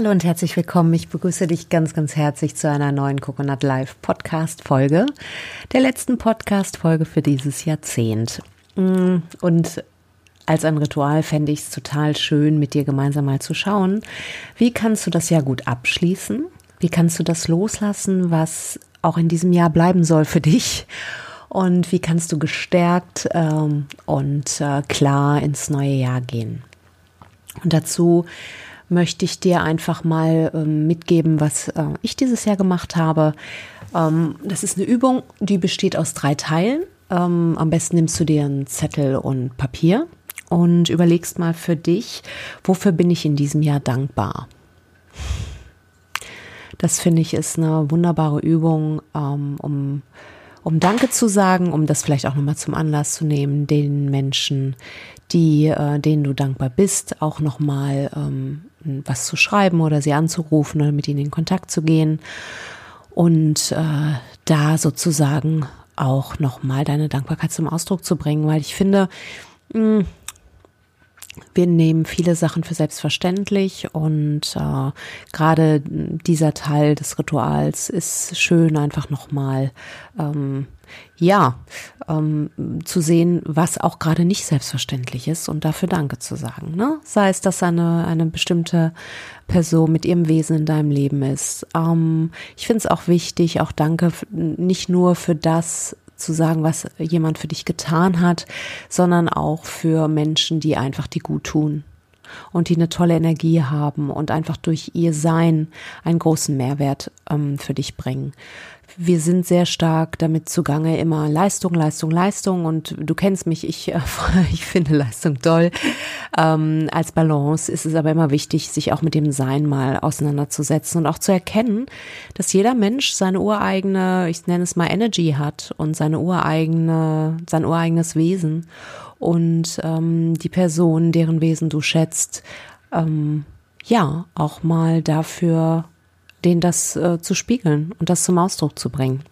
Hallo und herzlich willkommen. Ich begrüße dich ganz, ganz herzlich zu einer neuen Coconut Live Podcast Folge, der letzten Podcast Folge für dieses Jahrzehnt. Mm, und als ein Ritual fände ich es total schön, mit dir gemeinsam mal zu schauen, wie kannst du das Jahr gut abschließen? Wie kannst du das loslassen, was auch in diesem Jahr bleiben soll für dich? Und wie kannst du gestärkt ähm, und äh, klar ins neue Jahr gehen? Und dazu möchte ich dir einfach mal ähm, mitgeben, was äh, ich dieses Jahr gemacht habe. Ähm, das ist eine Übung, die besteht aus drei Teilen. Ähm, am besten nimmst du dir einen Zettel und Papier und überlegst mal für dich, wofür bin ich in diesem Jahr dankbar. Das finde ich ist eine wunderbare Übung, ähm, um um Danke zu sagen, um das vielleicht auch nochmal zum Anlass zu nehmen, den Menschen, die, äh, denen du dankbar bist, auch nochmal ähm, was zu schreiben oder sie anzurufen oder mit ihnen in Kontakt zu gehen. Und äh, da sozusagen auch nochmal deine Dankbarkeit zum Ausdruck zu bringen, weil ich finde, mh, hm, wir nehmen viele Sachen für selbstverständlich und äh, gerade dieser Teil des Rituals ist schön, einfach nochmal ähm, ja ähm, zu sehen, was auch gerade nicht selbstverständlich ist und dafür Danke zu sagen. Ne? Sei es, dass eine eine bestimmte Person mit ihrem Wesen in deinem Leben ist. Ähm, ich finde es auch wichtig, auch Danke nicht nur für das zu sagen, was jemand für dich getan hat, sondern auch für Menschen, die einfach die gut tun und die eine tolle Energie haben und einfach durch ihr Sein einen großen Mehrwert ähm, für dich bringen wir sind sehr stark damit zugange, immer Leistung, Leistung, Leistung. Und du kennst mich, ich, äh, ich finde Leistung toll. Ähm, als Balance ist es aber immer wichtig, sich auch mit dem Sein mal auseinanderzusetzen und auch zu erkennen, dass jeder Mensch seine ureigene, ich nenne es mal Energy hat und seine ureigene, sein ureigenes Wesen. Und ähm, die Person, deren Wesen du schätzt, ähm, ja, auch mal dafür denen das äh, zu spiegeln und das zum Ausdruck zu bringen.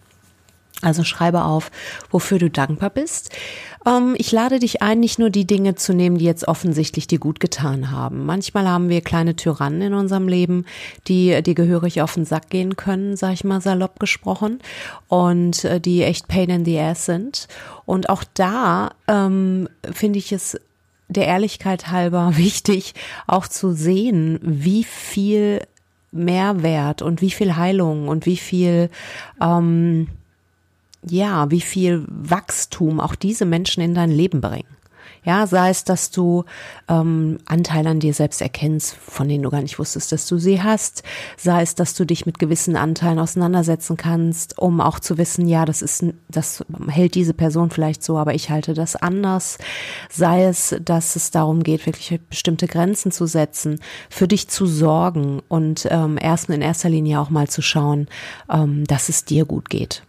Also schreibe auf, wofür du dankbar bist. Ähm, ich lade dich ein, nicht nur die Dinge zu nehmen, die jetzt offensichtlich dir gut getan haben. Manchmal haben wir kleine Tyrannen in unserem Leben, die die gehörig auf den Sack gehen können, sag ich mal salopp gesprochen, und äh, die echt Pain in the Ass sind. Und auch da ähm, finde ich es der Ehrlichkeit halber wichtig, auch zu sehen, wie viel Mehrwert und wie viel Heilung und wie viel, ähm, ja, wie viel Wachstum auch diese Menschen in dein Leben bringen. Ja, sei es, dass du ähm, Anteile an dir selbst erkennst, von denen du gar nicht wusstest, dass du sie hast. Sei es, dass du dich mit gewissen Anteilen auseinandersetzen kannst, um auch zu wissen, ja, das ist, das hält diese Person vielleicht so, aber ich halte das anders. Sei es, dass es darum geht, wirklich bestimmte Grenzen zu setzen, für dich zu sorgen und ähm, erst in erster Linie auch mal zu schauen, ähm, dass es dir gut geht.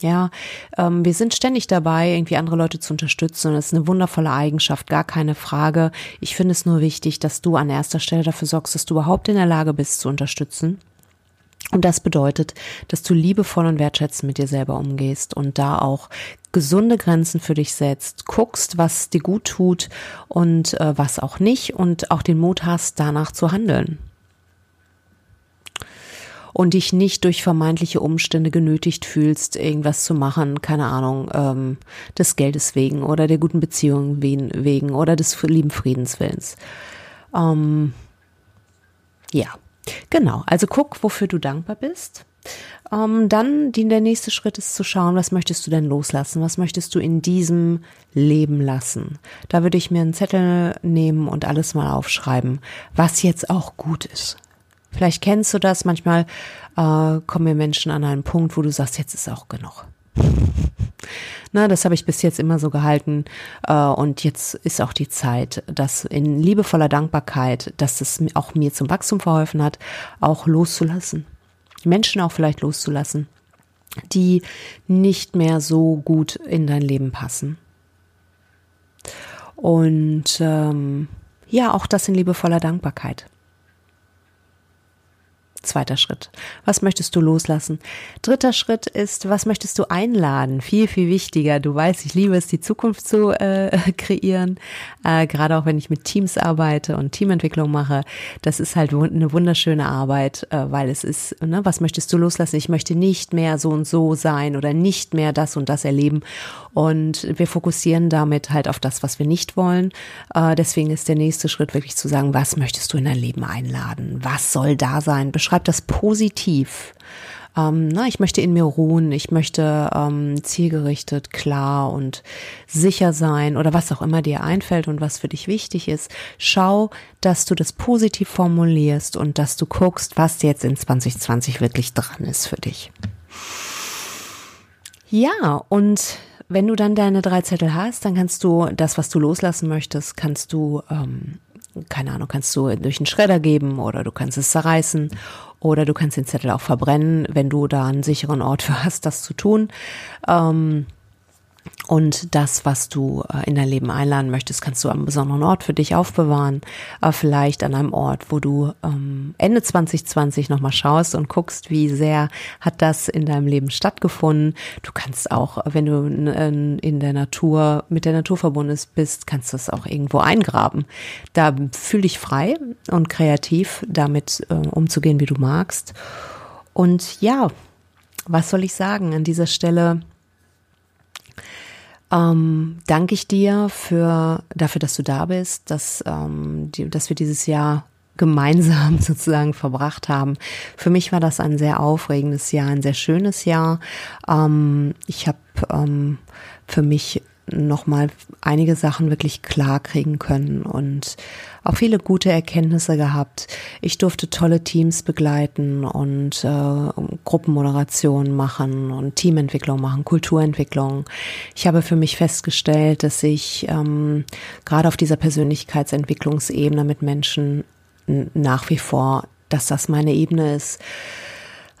Ja, ähm, wir sind ständig dabei, irgendwie andere Leute zu unterstützen das ist eine wundervolle Eigenschaft, gar keine Frage. Ich finde es nur wichtig, dass du an erster Stelle dafür sorgst, dass du überhaupt in der Lage bist zu unterstützen. Und das bedeutet, dass du liebevoll und wertschätzend mit dir selber umgehst und da auch gesunde Grenzen für dich setzt, guckst, was dir gut tut und äh, was auch nicht und auch den Mut hast, danach zu handeln und dich nicht durch vermeintliche Umstände genötigt fühlst, irgendwas zu machen, keine Ahnung, ähm, des Geldes wegen oder der guten Beziehung wegen oder des lieben Friedenswillens. Ähm, ja, genau. Also guck, wofür du dankbar bist. Ähm, dann die, der nächste Schritt ist zu schauen, was möchtest du denn loslassen? Was möchtest du in diesem Leben lassen? Da würde ich mir einen Zettel nehmen und alles mal aufschreiben, was jetzt auch gut ist. Vielleicht kennst du das, manchmal äh, kommen wir Menschen an einen Punkt, wo du sagst, jetzt ist auch genug. Na, das habe ich bis jetzt immer so gehalten äh, und jetzt ist auch die Zeit, dass in liebevoller Dankbarkeit, dass es auch mir zum Wachstum verholfen hat, auch loszulassen. Menschen auch vielleicht loszulassen, die nicht mehr so gut in dein Leben passen. Und ähm, ja, auch das in liebevoller Dankbarkeit. Zweiter Schritt. Was möchtest du loslassen? Dritter Schritt ist, was möchtest du einladen? Viel, viel wichtiger. Du weißt, ich liebe es, die Zukunft zu äh, kreieren. Äh, Gerade auch wenn ich mit Teams arbeite und Teamentwicklung mache. Das ist halt eine wunderschöne Arbeit, äh, weil es ist, ne, was möchtest du loslassen? Ich möchte nicht mehr so und so sein oder nicht mehr das und das erleben. Und wir fokussieren damit halt auf das, was wir nicht wollen. Äh, deswegen ist der nächste Schritt wirklich zu sagen, was möchtest du in dein Leben einladen? Was soll da sein? Beschreib das positiv. Ähm, na, ich möchte in mir ruhen, ich möchte ähm, zielgerichtet, klar und sicher sein oder was auch immer dir einfällt und was für dich wichtig ist. Schau, dass du das positiv formulierst und dass du guckst, was jetzt in 2020 wirklich dran ist für dich. Ja, und wenn du dann deine drei Zettel hast, dann kannst du das, was du loslassen möchtest, kannst du, ähm, keine Ahnung, kannst du durch den Schredder geben oder du kannst es zerreißen oder du kannst den Zettel auch verbrennen, wenn du da einen sicheren Ort für hast, das zu tun. Ähm, und das, was du äh, in dein Leben einladen möchtest, kannst du am besonderen Ort für dich aufbewahren. Äh, vielleicht an einem Ort, wo du ähm, Ende 2020 nochmal schaust und guckst, wie sehr hat das in deinem Leben stattgefunden. Du kannst auch, wenn du in der Natur, mit der Natur verbunden bist, kannst du es auch irgendwo eingraben. Da fühl dich frei und kreativ damit äh, umzugehen, wie du magst. Und ja, was soll ich sagen an dieser Stelle? Ähm, danke ich dir für dafür, dass du da bist, dass, ähm, die, dass wir dieses Jahr gemeinsam sozusagen verbracht haben. Für mich war das ein sehr aufregendes Jahr, ein sehr schönes Jahr. Ähm, ich habe ähm, für mich nochmal einige Sachen wirklich klar kriegen können und auch viele gute Erkenntnisse gehabt. Ich durfte tolle Teams begleiten und äh, Gruppenmoderation machen und Teamentwicklung machen, Kulturentwicklung. Ich habe für mich festgestellt, dass ich ähm, gerade auf dieser Persönlichkeitsentwicklungsebene mit Menschen nach wie vor, dass das meine Ebene ist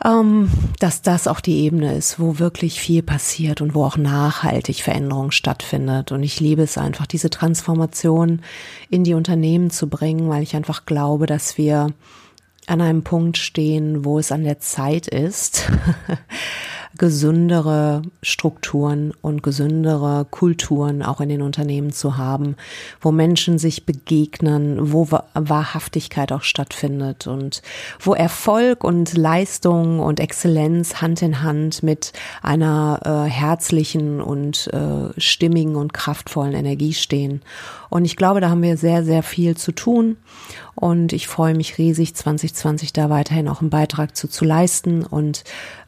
ähm, dass das auch die Ebene ist, wo wirklich viel passiert und wo auch nachhaltig Veränderung stattfindet. Und ich liebe es einfach, diese Transformation in die Unternehmen zu bringen, weil ich einfach glaube, dass wir an einem Punkt stehen, wo es an der Zeit ist, gesündere Strukturen und gesündere Kulturen auch in den Unternehmen zu haben, wo Menschen sich begegnen, wo Wahrhaftigkeit auch stattfindet und wo Erfolg und Leistung und Exzellenz Hand in Hand mit einer äh, herzlichen und äh, stimmigen und kraftvollen Energie stehen. Und ich glaube, da haben wir sehr, sehr viel zu tun. Und ich freue mich riesig, 2020 da weiterhin auch einen Beitrag zu, zu leisten und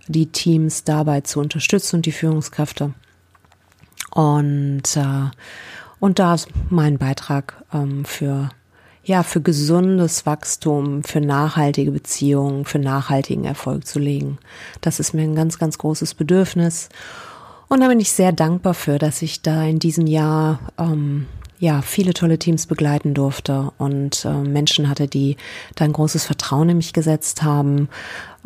die Teams dabei zu unterstützen und die Führungskräfte. Und, äh, und da ist mein Beitrag ähm, für ja, für gesundes Wachstum, für nachhaltige Beziehungen, für nachhaltigen Erfolg zu legen. Das ist mir ein ganz, ganz großes Bedürfnis. Und da bin ich sehr dankbar für, dass ich da in diesem Jahr ähm, ja, viele tolle Teams begleiten durfte und äh, Menschen hatte, die da ein großes Vertrauen in mich gesetzt haben.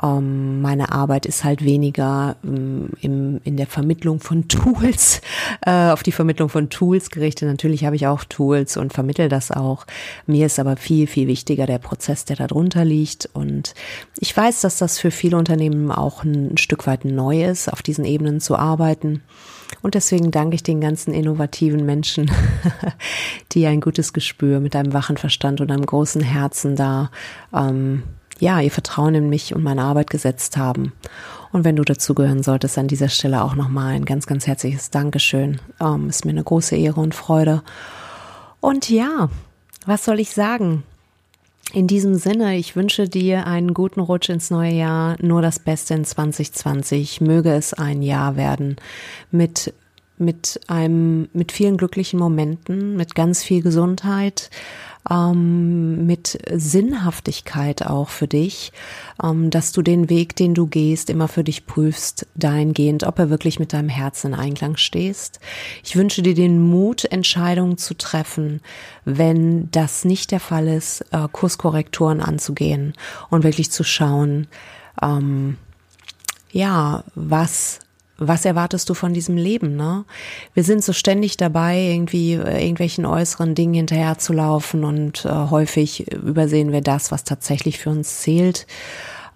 Ähm, meine Arbeit ist halt weniger ähm, im, in der Vermittlung von Tools, äh, auf die Vermittlung von Tools gerichtet. Natürlich habe ich auch Tools und vermittel das auch. Mir ist aber viel, viel wichtiger der Prozess, der darunter liegt. Und ich weiß, dass das für viele Unternehmen auch ein Stück weit neu ist, auf diesen Ebenen zu arbeiten. Und deswegen danke ich den ganzen innovativen Menschen, die ein gutes Gespür mit einem wachen Verstand und einem großen Herzen da, ähm, ja, ihr Vertrauen in mich und meine Arbeit gesetzt haben. Und wenn du dazugehören solltest, an dieser Stelle auch nochmal ein ganz, ganz herzliches Dankeschön. Ähm, ist mir eine große Ehre und Freude. Und ja, was soll ich sagen? In diesem Sinne, ich wünsche dir einen guten Rutsch ins neue Jahr, nur das Beste in 2020. Möge es ein Jahr werden mit mit einem mit vielen glücklichen Momenten, mit ganz viel Gesundheit, ähm, mit Sinnhaftigkeit auch für dich, ähm, dass du den Weg, den du gehst, immer für dich prüfst, dahingehend, ob er wirklich mit deinem Herzen in Einklang stehst. Ich wünsche dir den Mut, Entscheidungen zu treffen, wenn das nicht der Fall ist, äh, Kurskorrekturen anzugehen und wirklich zu schauen, ähm, ja, was was erwartest du von diesem Leben, ne? Wir sind so ständig dabei, irgendwie äh, irgendwelchen äußeren Dingen hinterherzulaufen und äh, häufig übersehen wir das, was tatsächlich für uns zählt.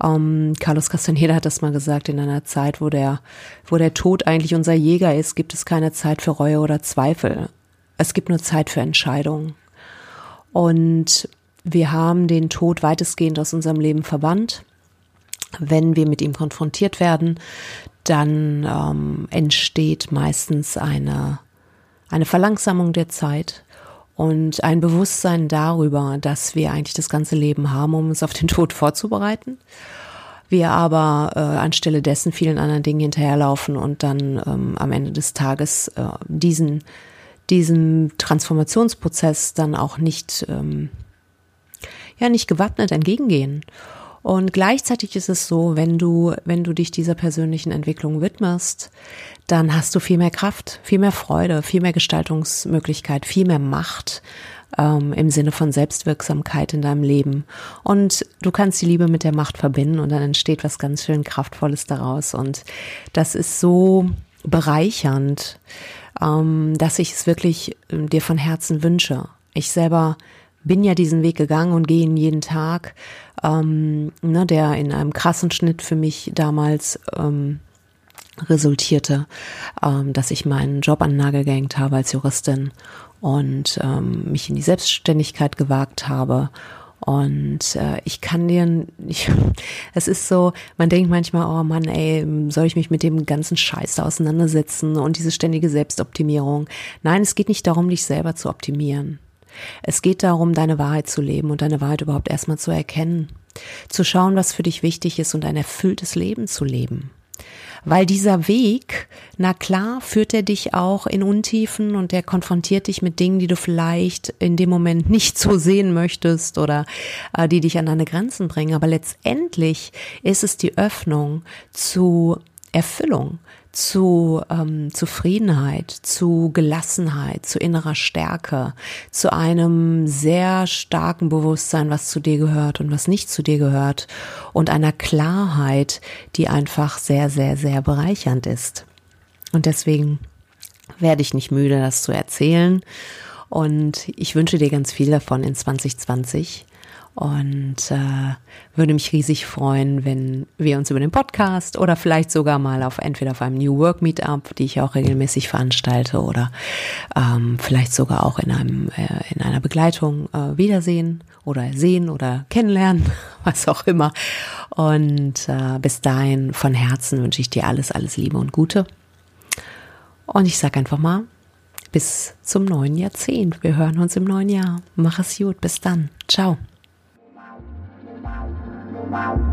Ähm, Carlos Castaneda hat das mal gesagt, in einer Zeit, wo der, wo der Tod eigentlich unser Jäger ist, gibt es keine Zeit für Reue oder Zweifel. Es gibt nur Zeit für Entscheidungen. Und wir haben den Tod weitestgehend aus unserem Leben verbannt. Wenn wir mit ihm konfrontiert werden, dann ähm, entsteht meistens eine, eine Verlangsamung der Zeit und ein Bewusstsein darüber, dass wir eigentlich das ganze Leben haben, um uns auf den Tod vorzubereiten. Wir aber äh, anstelle dessen vielen anderen Dingen hinterherlaufen und dann ähm, am Ende des Tages äh, diesen, diesem Transformationsprozess dann auch nicht, ähm, ja, nicht gewappnet entgegengehen. Und gleichzeitig ist es so, wenn du, wenn du dich dieser persönlichen Entwicklung widmest, dann hast du viel mehr Kraft, viel mehr Freude, viel mehr Gestaltungsmöglichkeit, viel mehr Macht ähm, im Sinne von Selbstwirksamkeit in deinem Leben. Und du kannst die Liebe mit der Macht verbinden und dann entsteht was ganz schön Kraftvolles daraus. Und das ist so bereichernd, ähm, dass ich es wirklich äh, dir von Herzen wünsche. Ich selber bin ja diesen Weg gegangen und gehe ihn jeden Tag, ähm, ne, der in einem krassen Schnitt für mich damals ähm, resultierte, ähm, dass ich meinen Job an den Nagel gehängt habe als Juristin und ähm, mich in die Selbstständigkeit gewagt habe. Und äh, ich kann dir, ich, es ist so, man denkt manchmal, oh Mann, ey, soll ich mich mit dem ganzen Scheiß da auseinandersetzen und diese ständige Selbstoptimierung. Nein, es geht nicht darum, dich selber zu optimieren. Es geht darum, deine Wahrheit zu leben und deine Wahrheit überhaupt erstmal zu erkennen. Zu schauen, was für dich wichtig ist und ein erfülltes Leben zu leben. Weil dieser Weg, na klar, führt er dich auch in Untiefen und der konfrontiert dich mit Dingen, die du vielleicht in dem Moment nicht so sehen möchtest oder äh, die dich an deine Grenzen bringen. Aber letztendlich ist es die Öffnung zu Erfüllung, zu ähm, Zufriedenheit, zu Gelassenheit, zu innerer Stärke, zu einem sehr starken Bewusstsein, was zu dir gehört und was nicht zu dir gehört und einer Klarheit, die einfach sehr, sehr, sehr bereichernd ist. Und deswegen werde ich nicht müde, das zu erzählen. Und ich wünsche dir ganz viel davon in 2020 und äh, würde mich riesig freuen, wenn wir uns über den Podcast oder vielleicht sogar mal auf entweder auf einem New Work Meetup, die ich auch regelmäßig veranstalte, oder ähm, vielleicht sogar auch in einem äh, in einer Begleitung äh, wiedersehen oder sehen oder kennenlernen, was auch immer. Und äh, bis dahin von Herzen wünsche ich dir alles, alles Liebe und Gute. Und ich sage einfach mal, bis zum neuen Jahrzehnt. Wir hören uns im neuen Jahr. Mach es gut. Bis dann. Ciao. Wow.